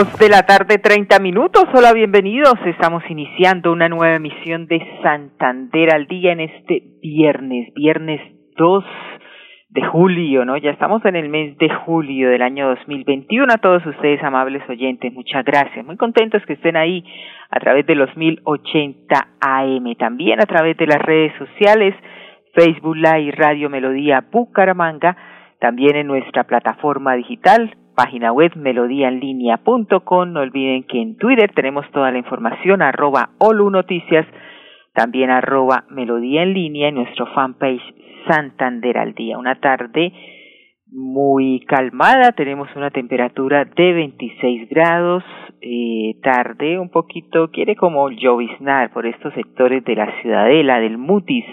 De la tarde, treinta minutos. Hola, bienvenidos. Estamos iniciando una nueva emisión de Santander al día en este viernes, viernes 2 de julio, ¿no? Ya estamos en el mes de julio del año 2021. A todos ustedes, amables oyentes, muchas gracias. Muy contentos que estén ahí a través de los 1080 AM, también a través de las redes sociales, Facebook Live, Radio Melodía Bucaramanga, también en nuestra plataforma digital página web melodíaenlínea.com. No olviden que en Twitter tenemos toda la información, arroba Olu Noticias, también arroba Melodía en línea en nuestro fanpage Santander al día. Una tarde muy calmada, tenemos una temperatura de 26 grados, eh, tarde un poquito, quiere como lloviznar por estos sectores de la Ciudadela, del Mutis,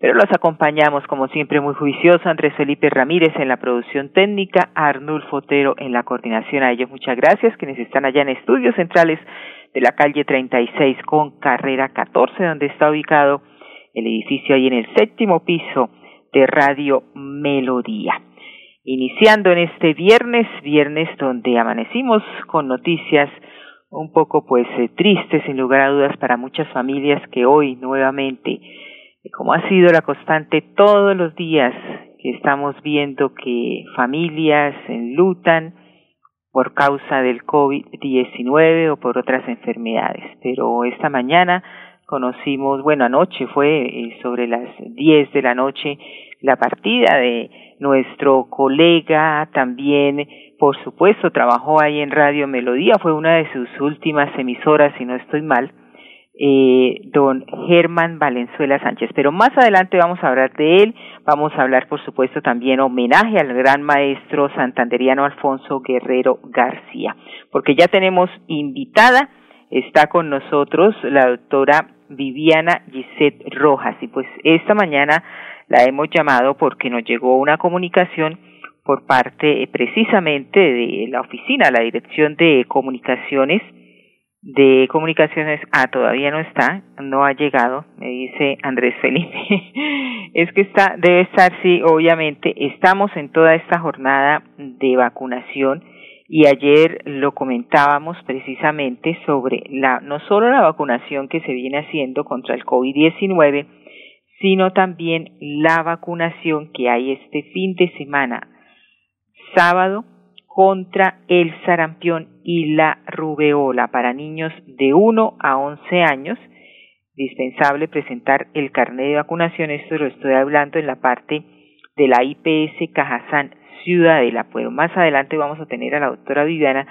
pero los acompañamos como siempre muy juicioso Andrés Felipe Ramírez en la producción técnica, Arnulfo Fotero en la coordinación. A ellos muchas gracias, quienes están allá en estudios centrales de la calle 36 con carrera 14, donde está ubicado el edificio ahí en el séptimo piso de Radio Melodía. Iniciando en este viernes, viernes donde amanecimos con noticias un poco pues eh, tristes sin lugar a dudas para muchas familias que hoy nuevamente como ha sido la constante todos los días que estamos viendo que familias enlutan por causa del COVID-19 o por otras enfermedades. Pero esta mañana conocimos, bueno, anoche fue eh, sobre las 10 de la noche la partida de nuestro colega, también, por supuesto, trabajó ahí en Radio Melodía, fue una de sus últimas emisoras, si no estoy mal, eh, don Germán Valenzuela Sánchez. Pero más adelante vamos a hablar de él, vamos a hablar por supuesto también homenaje al gran maestro santanderiano Alfonso Guerrero García, porque ya tenemos invitada, está con nosotros la doctora Viviana Gisette Rojas y pues esta mañana la hemos llamado porque nos llegó una comunicación por parte eh, precisamente de la oficina, la Dirección de Comunicaciones, de comunicaciones, ah, todavía no está, no ha llegado, me dice Andrés Felipe. es que está, debe estar, sí, obviamente, estamos en toda esta jornada de vacunación y ayer lo comentábamos precisamente sobre la, no solo la vacunación que se viene haciendo contra el COVID-19, sino también la vacunación que hay este fin de semana, sábado, contra el sarampión y la rubeola para niños de 1 a 11 años. Dispensable presentar el carnet de vacunación. Esto lo estoy hablando en la parte de la IPS Cajazán Ciudadela. Pues más adelante vamos a tener a la doctora Viviana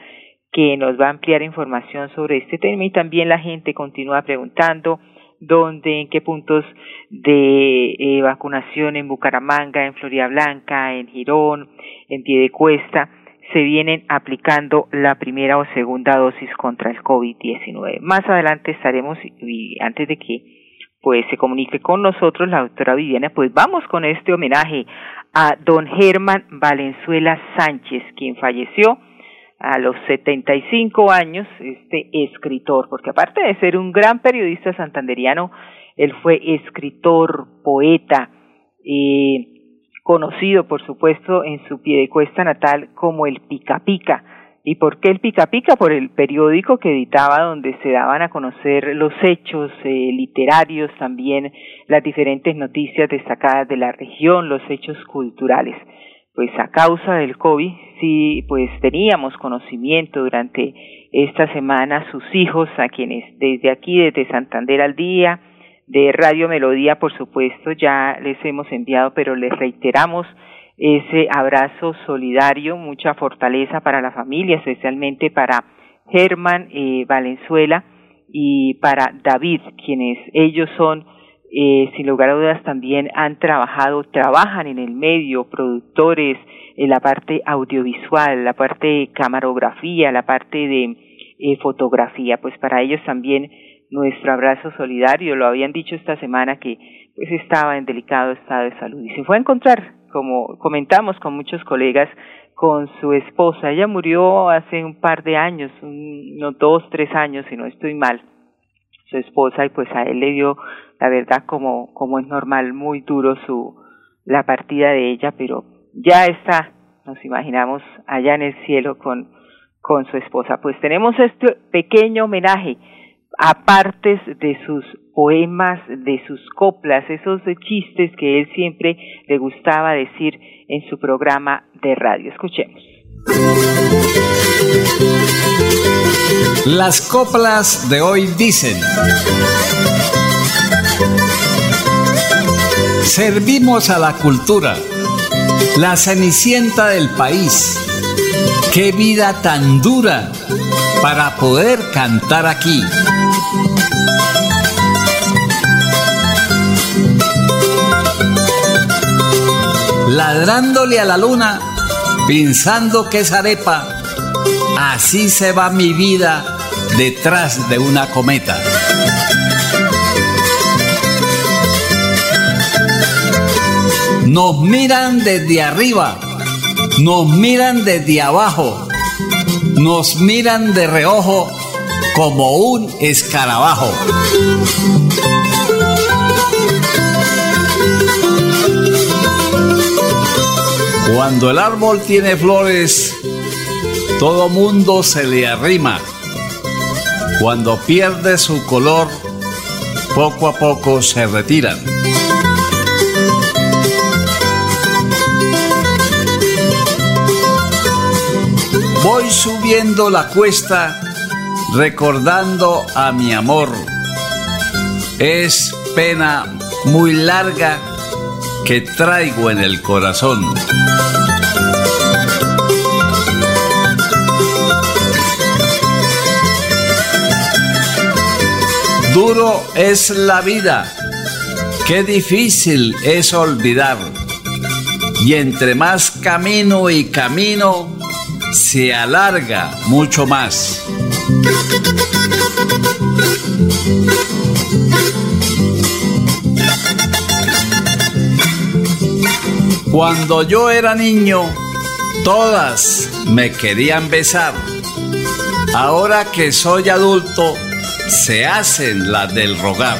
que nos va a ampliar información sobre este tema y también la gente continúa preguntando dónde, en qué puntos de eh, vacunación en Bucaramanga, en Florida Blanca, en Girón, en Piedecuesta se vienen aplicando la primera o segunda dosis contra el COVID-19. Más adelante estaremos, y antes de que pues se comunique con nosotros la doctora Viviana, pues vamos con este homenaje a don Germán Valenzuela Sánchez, quien falleció a los 75 años, este escritor, porque aparte de ser un gran periodista santanderiano, él fue escritor, poeta, eh, conocido por supuesto en su piedecuesta natal como el Pica Pica. ¿Y por qué el Pica Pica? Por el periódico que editaba donde se daban a conocer los hechos eh, literarios, también las diferentes noticias destacadas de la región, los hechos culturales. Pues a causa del COVID, sí, pues teníamos conocimiento durante esta semana sus hijos, a quienes desde aquí, desde Santander al día, de Radio Melodía, por supuesto, ya les hemos enviado, pero les reiteramos ese abrazo solidario, mucha fortaleza para la familia, especialmente para Germán eh, Valenzuela y para David, quienes ellos son eh, sin lugar a dudas también han trabajado, trabajan en el medio, productores, en la parte audiovisual, la parte de camarografía, la parte de eh, fotografía, pues para ellos también nuestro abrazo solidario, lo habían dicho esta semana que pues estaba en delicado estado de salud. Y se fue a encontrar, como comentamos con muchos colegas, con su esposa. Ella murió hace un par de años, unos dos, tres años, si no estoy mal, su esposa, y pues a él le dio, la verdad, como, como es normal, muy duro su, la partida de ella, pero ya está, nos imaginamos, allá en el cielo con, con su esposa. Pues tenemos este pequeño homenaje a partes de sus poemas, de sus coplas, esos chistes que él siempre le gustaba decir en su programa de radio. Escuchemos. Las coplas de hoy dicen, servimos a la cultura, la cenicienta del país. Qué vida tan dura para poder cantar aquí. Ladrándole a la luna, pensando que es arepa, así se va mi vida detrás de una cometa. Nos miran desde arriba, nos miran desde abajo, nos miran de reojo como un escarabajo. Cuando el árbol tiene flores, todo mundo se le arrima. Cuando pierde su color, poco a poco se retiran. Voy subiendo la cuesta recordando a mi amor. Es pena muy larga que traigo en el corazón. Duro es la vida, qué difícil es olvidar. Y entre más camino y camino, se alarga mucho más. Cuando yo era niño, todas me querían besar. Ahora que soy adulto, se hacen las del rogar.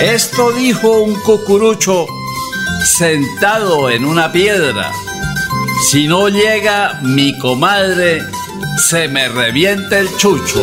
Esto dijo un cucurucho sentado en una piedra. Si no llega mi comadre, se me revienta el chucho.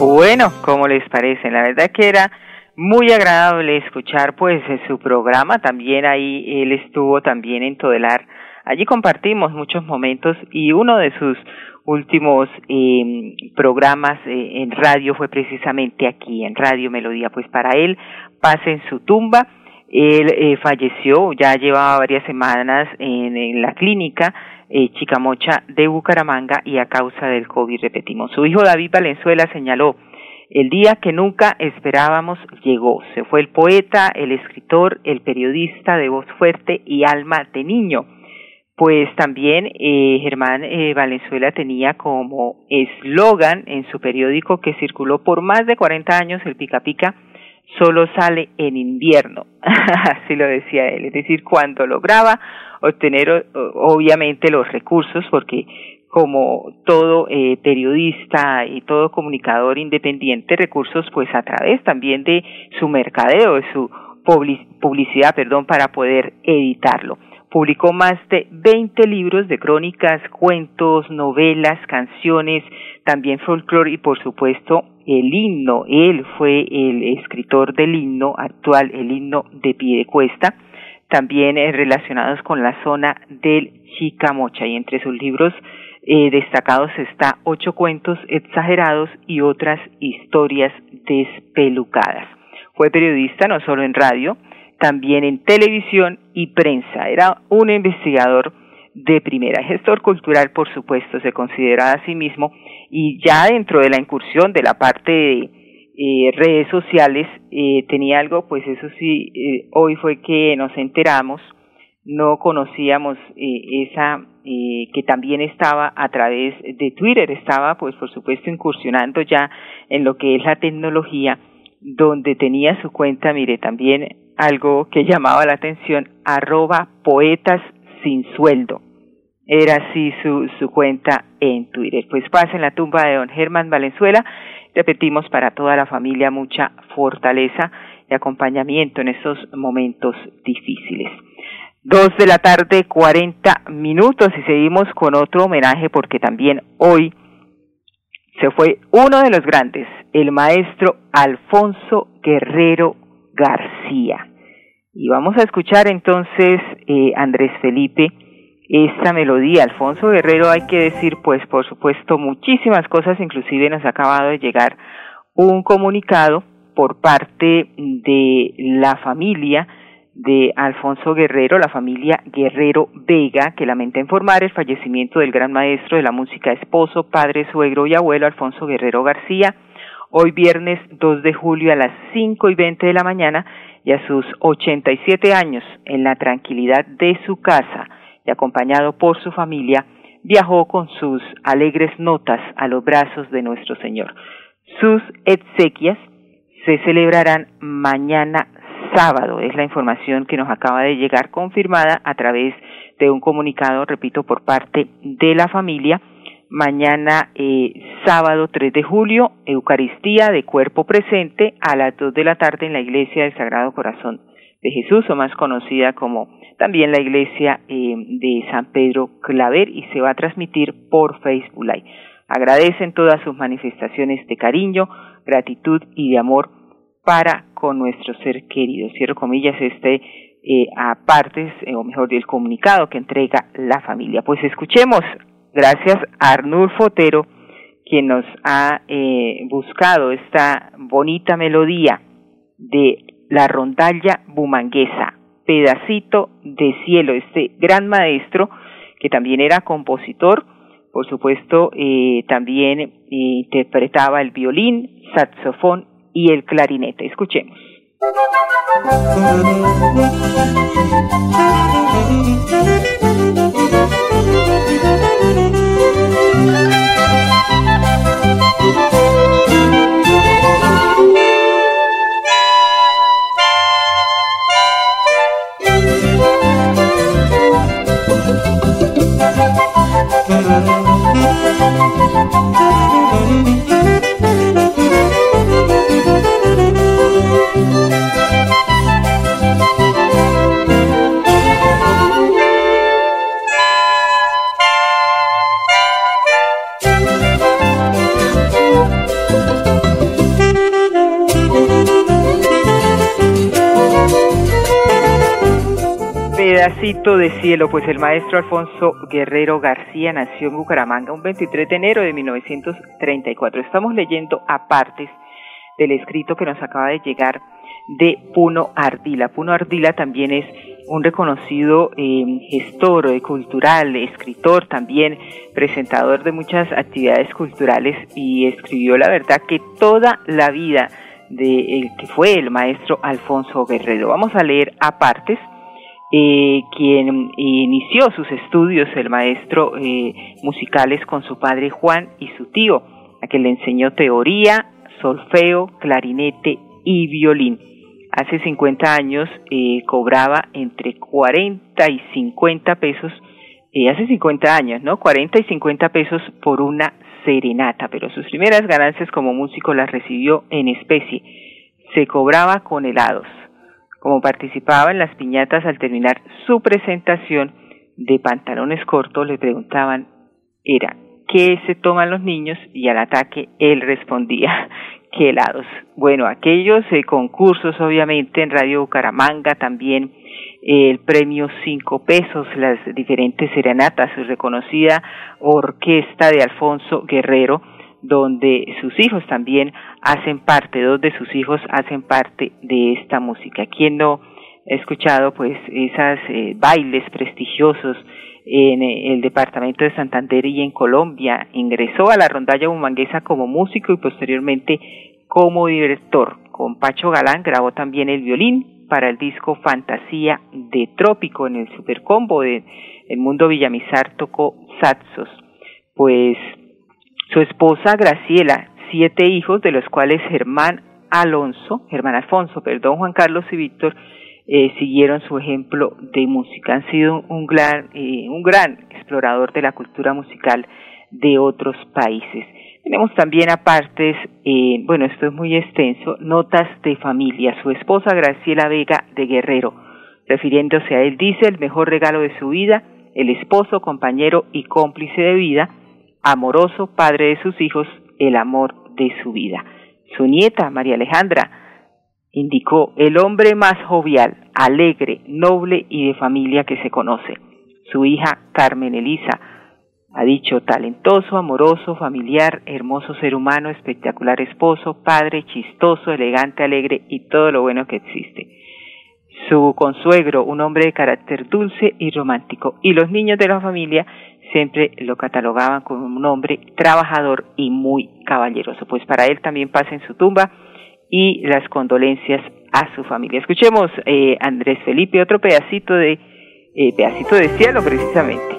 Bueno, ¿cómo les parece? La verdad que era muy agradable escuchar pues su programa. También ahí él estuvo también en Todelar. Allí compartimos muchos momentos y uno de sus últimos eh, programas eh, en radio fue precisamente aquí, en Radio Melodía. Pues para él, pase en su tumba. Él eh, falleció, ya llevaba varias semanas en, en la clínica eh, Chicamocha de Bucaramanga y a causa del COVID, repetimos. Su hijo David Valenzuela señaló, el día que nunca esperábamos llegó. Se fue el poeta, el escritor, el periodista de voz fuerte y alma de niño pues también eh, Germán eh, Valenzuela tenía como eslogan en su periódico que circuló por más de 40 años, el Pica Pica solo sale en invierno, así lo decía él, es decir, cuando lograba obtener obviamente los recursos, porque como todo eh, periodista y todo comunicador independiente, recursos pues a través también de su mercadeo, de su publicidad, perdón, para poder editarlo. Publicó más de 20 libros de crónicas, cuentos, novelas, canciones, también folclore y por supuesto el himno. Él fue el escritor del himno actual, el himno de Piedecuesta, también eh, relacionados con la zona del Chicamocha. Y entre sus libros eh, destacados está Ocho cuentos exagerados y otras historias despelucadas. Fue periodista no solo en radio, también en televisión y prensa. Era un investigador de primera. Gestor cultural, por supuesto, se considera a sí mismo y ya dentro de la incursión de la parte de eh, redes sociales eh, tenía algo, pues eso sí, eh, hoy fue que nos enteramos, no conocíamos esa que también estaba a través de Twitter, estaba pues por supuesto incursionando ya en lo que es la tecnología, donde tenía su cuenta, mire, también algo que llamaba la atención, arroba poetas sin sueldo. Era así su, su cuenta en Twitter. Pues pasa en la tumba de don Germán Valenzuela. Repetimos para toda la familia mucha fortaleza y acompañamiento en estos momentos difíciles. Dos de la tarde, cuarenta minutos y seguimos con otro homenaje porque también hoy se fue uno de los grandes, el maestro Alfonso Guerrero García. Y vamos a escuchar entonces, eh, Andrés Felipe, esta melodía. Alfonso Guerrero, hay que decir, pues por supuesto, muchísimas cosas, inclusive nos ha acabado de llegar un comunicado por parte de la familia de Alfonso Guerrero, la familia Guerrero Vega, que lamenta informar el fallecimiento del gran maestro de la música, esposo, padre, suegro y abuelo Alfonso Guerrero García, hoy viernes 2 de julio a las 5 y 20 de la mañana y a sus 87 años en la tranquilidad de su casa acompañado por su familia, viajó con sus alegres notas a los brazos de nuestro Señor. Sus exequias se celebrarán mañana sábado. Es la información que nos acaba de llegar confirmada a través de un comunicado, repito, por parte de la familia. Mañana, eh, sábado 3 de julio, Eucaristía de cuerpo presente a las 2 de la tarde en la Iglesia del Sagrado Corazón de Jesús, o más conocida como también la Iglesia eh, de San Pedro Claver, y se va a transmitir por Facebook Live. Agradecen todas sus manifestaciones de cariño, gratitud y de amor para con nuestro ser querido. Cierro comillas, este eh, a partes, eh, o mejor, del comunicado que entrega la familia. Pues escuchemos, gracias a Arnulfo Otero, quien nos ha eh, buscado esta bonita melodía de la rondalla bumanguesa, pedacito de cielo, este gran maestro que también era compositor, por supuesto, eh, también interpretaba el violín, saxofón y el clarinete. Escuchemos. de cielo, pues el maestro Alfonso Guerrero García nació en Bucaramanga un 23 de enero de 1934. Estamos leyendo apartes del escrito que nos acaba de llegar de Puno Ardila. Puno Ardila también es un reconocido eh, gestor eh, cultural, escritor también, presentador de muchas actividades culturales y escribió la verdad que toda la vida de el que fue el maestro Alfonso Guerrero. Vamos a leer apartes eh, quien inició sus estudios, el maestro eh, musicales con su padre Juan y su tío, a quien le enseñó teoría, solfeo, clarinete y violín. Hace 50 años eh, cobraba entre 40 y 50 pesos, eh, hace 50 años, ¿no? 40 y 50 pesos por una serenata, pero sus primeras ganancias como músico las recibió en especie. Se cobraba con helados como participaba en las piñatas al terminar su presentación de pantalones cortos, le preguntaban, era, ¿qué se toman los niños? Y al ataque él respondía, ¿qué helados? Bueno, aquellos eh, concursos, obviamente, en Radio Bucaramanga también, el premio cinco pesos, las diferentes serenatas, su reconocida orquesta de Alfonso Guerrero, donde sus hijos también hacen parte, dos de sus hijos hacen parte de esta música. ¿Quién no he escuchado pues esas eh, bailes prestigiosos en eh, el departamento de Santander y en Colombia. Ingresó a la rondalla bumanguesa como músico y posteriormente como director. Con Pacho Galán grabó también el violín para el disco Fantasía de Trópico en el Supercombo de El Mundo Villamizar tocó Saxos. Pues su esposa Graciela, siete hijos, de los cuales Germán Alonso, Germán Alfonso, perdón, Juan Carlos y Víctor, eh, siguieron su ejemplo de música. Han sido un gran, eh, un gran explorador de la cultura musical de otros países. Tenemos también aparte, eh, bueno, esto es muy extenso, notas de familia. Su esposa Graciela Vega de Guerrero, refiriéndose a él, dice el mejor regalo de su vida, el esposo, compañero y cómplice de vida, amoroso, padre de sus hijos, el amor de su vida. Su nieta, María Alejandra, indicó el hombre más jovial, alegre, noble y de familia que se conoce. Su hija, Carmen Elisa, ha dicho talentoso, amoroso, familiar, hermoso ser humano, espectacular esposo, padre, chistoso, elegante, alegre y todo lo bueno que existe. Su consuegro, un hombre de carácter dulce y romántico. Y los niños de la familia siempre lo catalogaban como un hombre trabajador y muy caballeroso. Pues para él también pasa en su tumba y las condolencias a su familia. Escuchemos eh, Andrés Felipe, otro pedacito de eh, pedacito de cielo precisamente.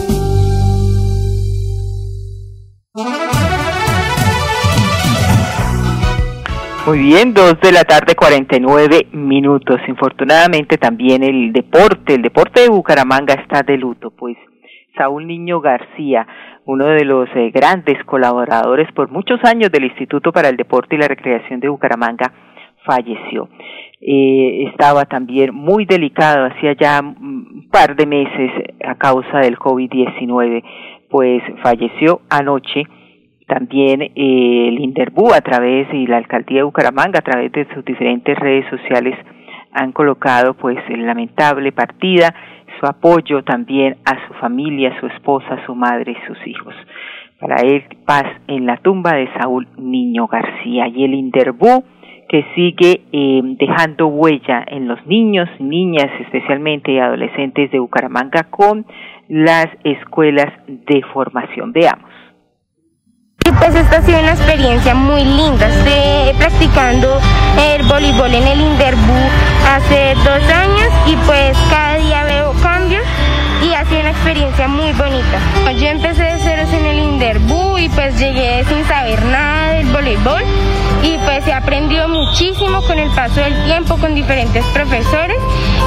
Muy bien, dos de la tarde, 49 minutos. Infortunadamente también el deporte, el deporte de Bucaramanga está de luto, pues Saúl Niño García, uno de los eh, grandes colaboradores por muchos años del Instituto para el Deporte y la Recreación de Bucaramanga, falleció. Eh, estaba también muy delicado, hacía ya un par de meses a causa del COVID-19, pues falleció anoche. También eh, el Interbú a través y la alcaldía de Bucaramanga a través de sus diferentes redes sociales han colocado pues el lamentable partida, su apoyo también a su familia, su esposa, su madre y sus hijos. Para él, paz en la tumba de Saúl Niño García. Y el Interbú que sigue eh, dejando huella en los niños, niñas especialmente y adolescentes de Bucaramanga con las escuelas de formación. Veamos. Pues esta ha sido una experiencia muy linda. Estoy practicando el voleibol en el Interbú hace dos años y pues cada día veo cambios y ha sido una experiencia muy bonita. Yo empecé de ceros en el Interbú y pues llegué sin saber nada del voleibol y pues he aprendido muchísimo con el paso del tiempo con diferentes profesores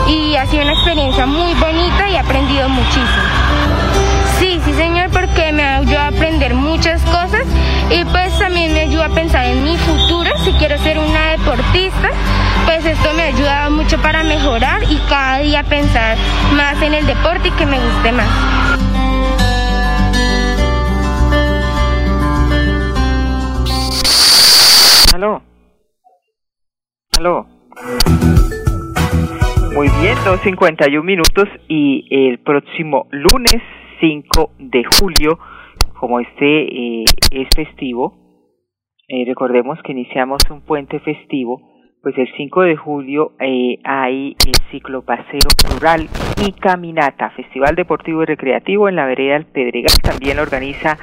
y ha sido una experiencia muy bonita y he aprendido muchísimo. Sí, sí señor, porque me ayudó a aprender muchas cosas y pues también me ayuda a pensar en mi futuro, si quiero ser una deportista, pues esto me ha ayudado mucho para mejorar y cada día pensar más en el deporte y que me guste más. Aló. Aló. Muy bien, dos cincuenta y un minutos y el próximo lunes 5 de julio, como este eh, es festivo, eh, recordemos que iniciamos un puente festivo, pues el 5 de julio eh, hay el ciclo paseo rural y caminata, Festival Deportivo y Recreativo en la vereda del Pedregal, también organiza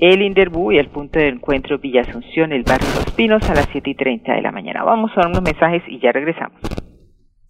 el Inderbú y el punto de encuentro Villa Asunción, el barrio Los Pinos a las siete y treinta de la mañana. Vamos a unos mensajes y ya regresamos.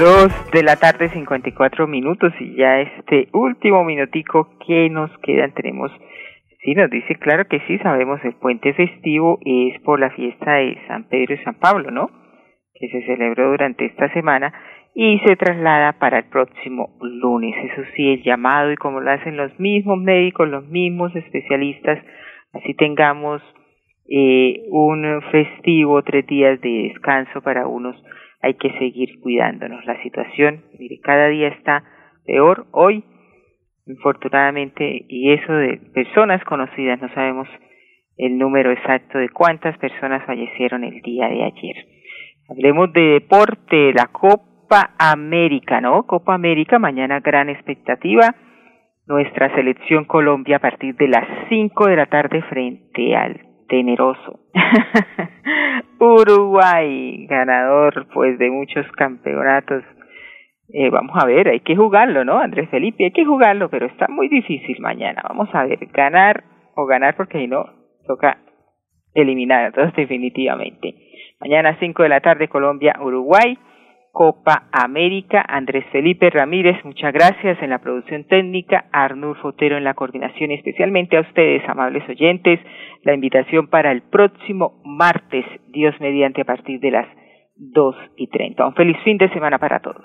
Dos de la tarde, 54 minutos, y ya este último minutico que nos quedan tenemos, sí, nos dice, claro que sí, sabemos, el puente festivo es por la fiesta de San Pedro y San Pablo, ¿no? Que se celebró durante esta semana y se traslada para el próximo lunes. Eso sí, el llamado y como lo hacen los mismos médicos, los mismos especialistas, así tengamos eh, un festivo, tres días de descanso para unos, hay que seguir cuidándonos. La situación, mire, cada día está peor. Hoy, infortunadamente, y eso de personas conocidas, no sabemos el número exacto de cuántas personas fallecieron el día de ayer. Hablemos de deporte, la Copa América, ¿no? Copa América, mañana gran expectativa. Nuestra selección Colombia a partir de las 5 de la tarde frente al temeroso. Uruguay, ganador pues de muchos campeonatos. Eh, vamos a ver, hay que jugarlo, ¿no? Andrés Felipe, hay que jugarlo, pero está muy difícil mañana. Vamos a ver, ganar o ganar porque si no, toca eliminar entonces definitivamente. Mañana 5 de la tarde Colombia, Uruguay. Copa América. Andrés Felipe Ramírez, muchas gracias en la producción técnica, Arnulfo Fotero en la coordinación especialmente a ustedes, amables oyentes, la invitación para el próximo martes, Dios mediante, a partir de las dos y treinta. Un feliz fin de semana para todos.